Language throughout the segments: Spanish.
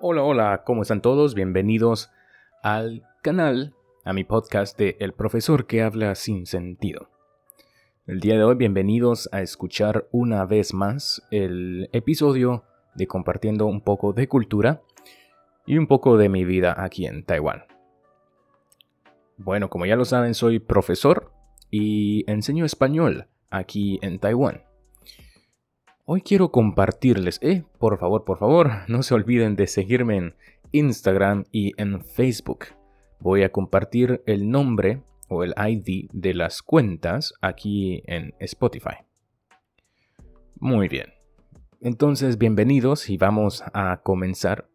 Hola, hola, ¿cómo están todos? Bienvenidos al canal, a mi podcast de El profesor que habla sin sentido. El día de hoy, bienvenidos a escuchar una vez más el episodio de compartiendo un poco de cultura y un poco de mi vida aquí en Taiwán. Bueno, como ya lo saben, soy profesor y enseño español aquí en Taiwán. Hoy quiero compartirles, eh, por favor, por favor, no se olviden de seguirme en Instagram y en Facebook. Voy a compartir el nombre o el ID de las cuentas aquí en Spotify. Muy bien. Entonces, bienvenidos y vamos a comenzar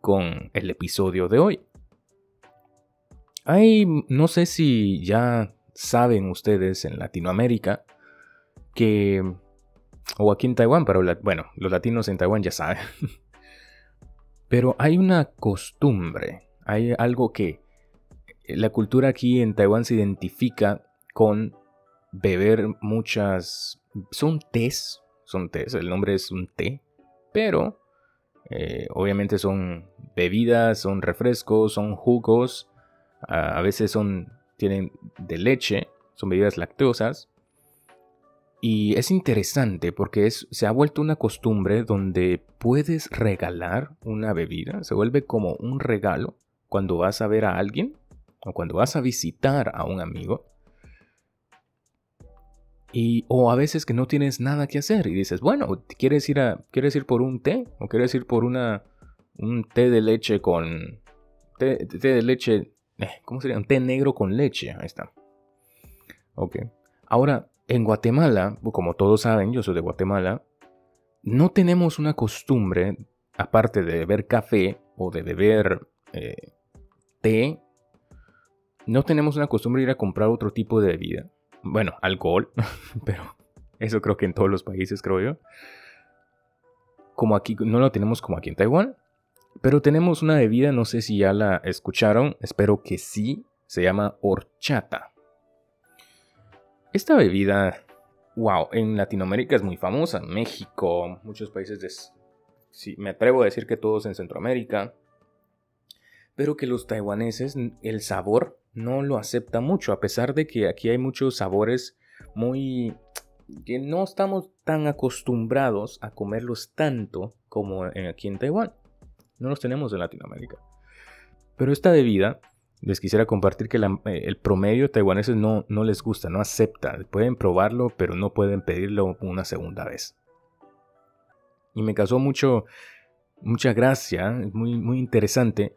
con el episodio de hoy. Hay, no sé si ya saben ustedes en Latinoamérica que o aquí en Taiwán, pero bueno, los latinos en Taiwán ya saben. pero hay una costumbre, hay algo que la cultura aquí en Taiwán se identifica con beber muchas... Son tés, son tés, el nombre es un té, pero eh, obviamente son bebidas, son refrescos, son jugos, a veces son, tienen de leche, son bebidas lactosas, y es interesante porque es, se ha vuelto una costumbre donde puedes regalar una bebida, se vuelve como un regalo cuando vas a ver a alguien o cuando vas a visitar a un amigo. Y, o a veces que no tienes nada que hacer y dices, bueno, ¿quieres ir, a, ¿quieres ir por un té? ¿O quieres ir por una, un té de leche con... Té, de leche... Eh, ¿Cómo sería? Un té negro con leche. Ahí está. Ok. Ahora, en Guatemala, como todos saben, yo soy de Guatemala, no tenemos una costumbre, aparte de beber café o de beber eh, té, no tenemos una costumbre de ir a comprar otro tipo de bebida. Bueno, alcohol, pero eso creo que en todos los países, creo yo. Como aquí, no lo tenemos como aquí en Taiwán, pero tenemos una bebida, no sé si ya la escucharon, espero que sí, se llama horchata. Esta bebida, wow, en Latinoamérica es muy famosa, México, muchos países de... Sí, me atrevo a decir que todos en Centroamérica, pero que los taiwaneses el sabor no lo acepta mucho, a pesar de que aquí hay muchos sabores muy... que no estamos tan acostumbrados a comerlos tanto como aquí en Taiwán. No los tenemos en Latinoamérica. Pero esta bebida les quisiera compartir que eh, el promedio de taiwaneses no, no les gusta, no acepta. Pueden probarlo, pero no pueden pedirlo una segunda vez. Y me causó mucho, mucha gracia, muy, muy interesante,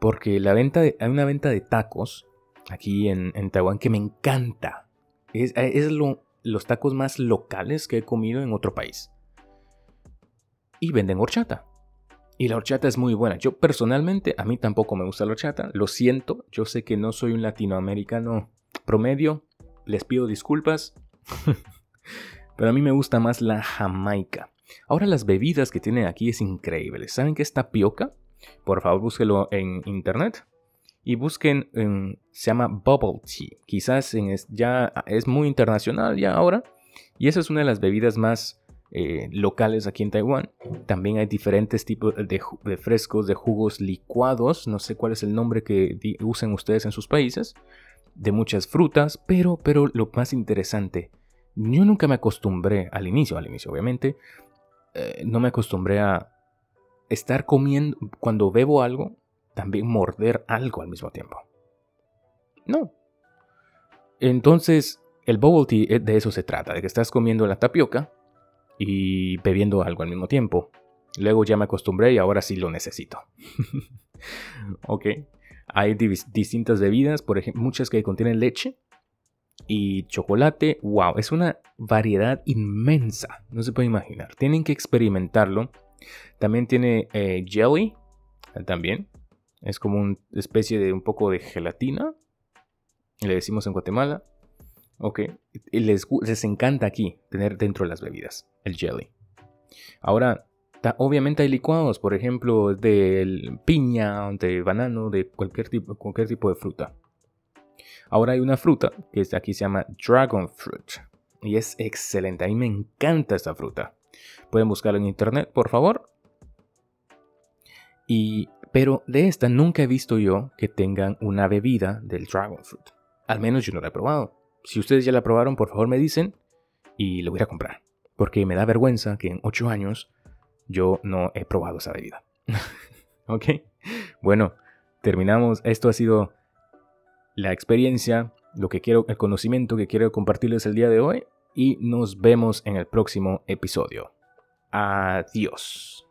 porque la venta hay una venta de tacos aquí en, Taiwán que me encanta. Es, es los tacos más locales que he comido en otro país. Y venden horchata. Y la horchata es muy buena. Yo personalmente, a mí tampoco me gusta la horchata. Lo siento, yo sé que no soy un latinoamericano promedio. Les pido disculpas. Pero a mí me gusta más la jamaica. Ahora las bebidas que tienen aquí es increíble. ¿Saben qué es tapioca? Por favor, búsquelo en internet. Y busquen, se llama Bubble Tea. Quizás ya es muy internacional ya ahora. Y esa es una de las bebidas más eh, locales aquí en Taiwán. También hay diferentes tipos de, frescos, de jugos licuados, no sé cuál es el nombre que usen ustedes en sus países, de muchas frutas, pero, pero lo más interesante, yo nunca me acostumbré al inicio, al inicio obviamente, eh, no me acostumbré a estar comiendo, cuando bebo algo, también morder algo al mismo tiempo. No. Entonces, el bubble tea eh, de eso se trata, de que estás comiendo la tapioca y bebiendo algo al mismo tiempo. Luego ya me acostumbré y ahora sí lo necesito. ok. Hay distintas bebidas, por ejemplo, muchas que contienen leche y chocolate. ¡Wow! Es una variedad inmensa. No se puede imaginar. Tienen que experimentarlo. También tiene eh, jelly. También. Es como una especie de un poco de gelatina. Le decimos en Guatemala. Ok. Les, encanta aquí tener dentro de las bebidas el jelly. Ahora, obviamente hay licuados, por ejemplo, de piña, de banano, de cualquier tipo, cualquier tipo de fruta. Ahora hay una fruta que aquí se llama Dragon Fruit. Y es excelente. A mí me encanta esta fruta. Pueden buscarla en internet, por favor. Y, pero de esta nunca he visto yo que tengan una bebida del Dragon Fruit. Al menos yo no la he probado. Si ustedes ya la probaron, por favor me dicen y lo voy a comprar. Porque me da vergüenza que en 8 años yo no he probado esa bebida. ok. Bueno, terminamos. Esto ha sido la experiencia, lo que quiero, el conocimiento que quiero compartirles el día de hoy. Y nos vemos en el próximo episodio. Adiós.